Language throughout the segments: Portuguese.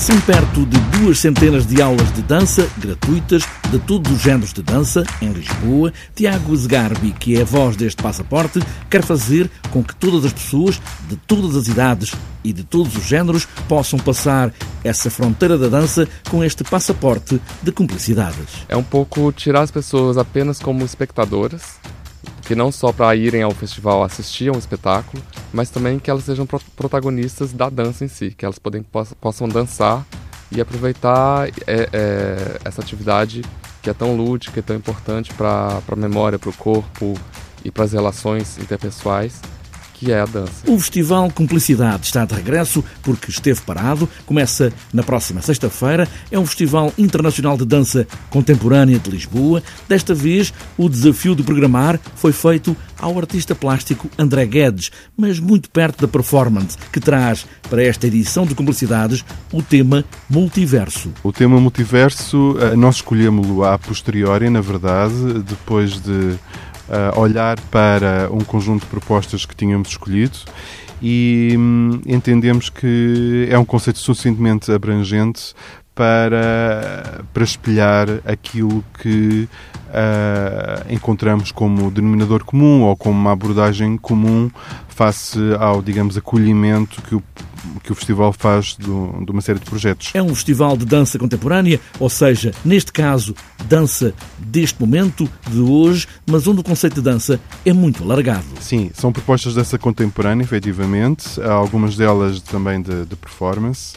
São perto de duas centenas de aulas de dança gratuitas de todos os géneros de dança em Lisboa. Tiago Zegarbi, que é a voz deste passaporte, quer fazer com que todas as pessoas de todas as idades e de todos os géneros possam passar essa fronteira da dança com este passaporte de cumplicidades. É um pouco tirar as pessoas apenas como espectadoras que não só para irem ao festival assistir a um espetáculo, mas também que elas sejam protagonistas da dança em si, que elas podem, possam dançar e aproveitar é, é, essa atividade que é tão lúdica e tão importante para a memória, para o corpo e para as relações interpessoais que é a dança. O Festival Cumplicidade está de regresso porque esteve parado. Começa na próxima sexta-feira. É um festival internacional de dança contemporânea de Lisboa. Desta vez, o desafio de programar foi feito ao artista plástico André Guedes, mas muito perto da performance, que traz para esta edição de Cumplicidades o tema multiverso. O tema multiverso, eh, nós escolhemos-lo a posteriori, na verdade, depois de uh, olhar para um conjunto de propostas que tínhamos escolhido e hum, entendemos que é um conceito suficientemente abrangente para, para espelhar aquilo que uh, encontramos como denominador comum ou como uma abordagem comum face ao, digamos, acolhimento que o que o festival faz do, de uma série de projetos. É um festival de dança contemporânea, ou seja, neste caso, dança deste momento, de hoje, mas onde o conceito de dança é muito alargado. Sim, são propostas de dança contemporânea, efetivamente, há algumas delas também de, de performance.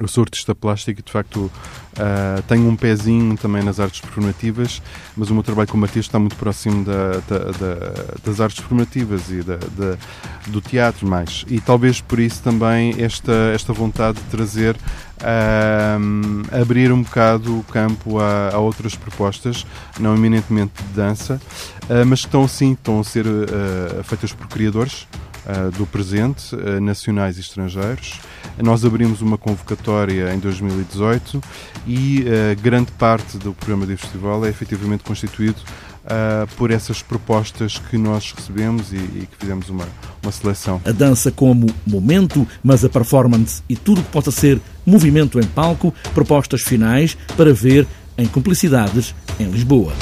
Eu sou artista plástico e, de facto, uh, tenho um pezinho também nas artes performativas, mas o meu trabalho como artista está muito próximo da, da, da, das artes performativas e do teatro mais. E talvez por isso também esta, esta vontade de trazer, uh, abrir um bocado o campo a, a, outras propostas, não eminentemente de dança, uh, mas que estão sim, estão a ser feitas por criadores do presente, nacionais e estrangeiros nós abrimos uma convocatória em 2018 e uh, grande parte do programa do festival é efetivamente constituído uh, por essas propostas que nós recebemos e, e, que fizemos uma, uma seleção. A dança como momento, mas a performance e tudo que possa ser movimento em palco, propostas finais para ver em Cumplicidades em Lisboa.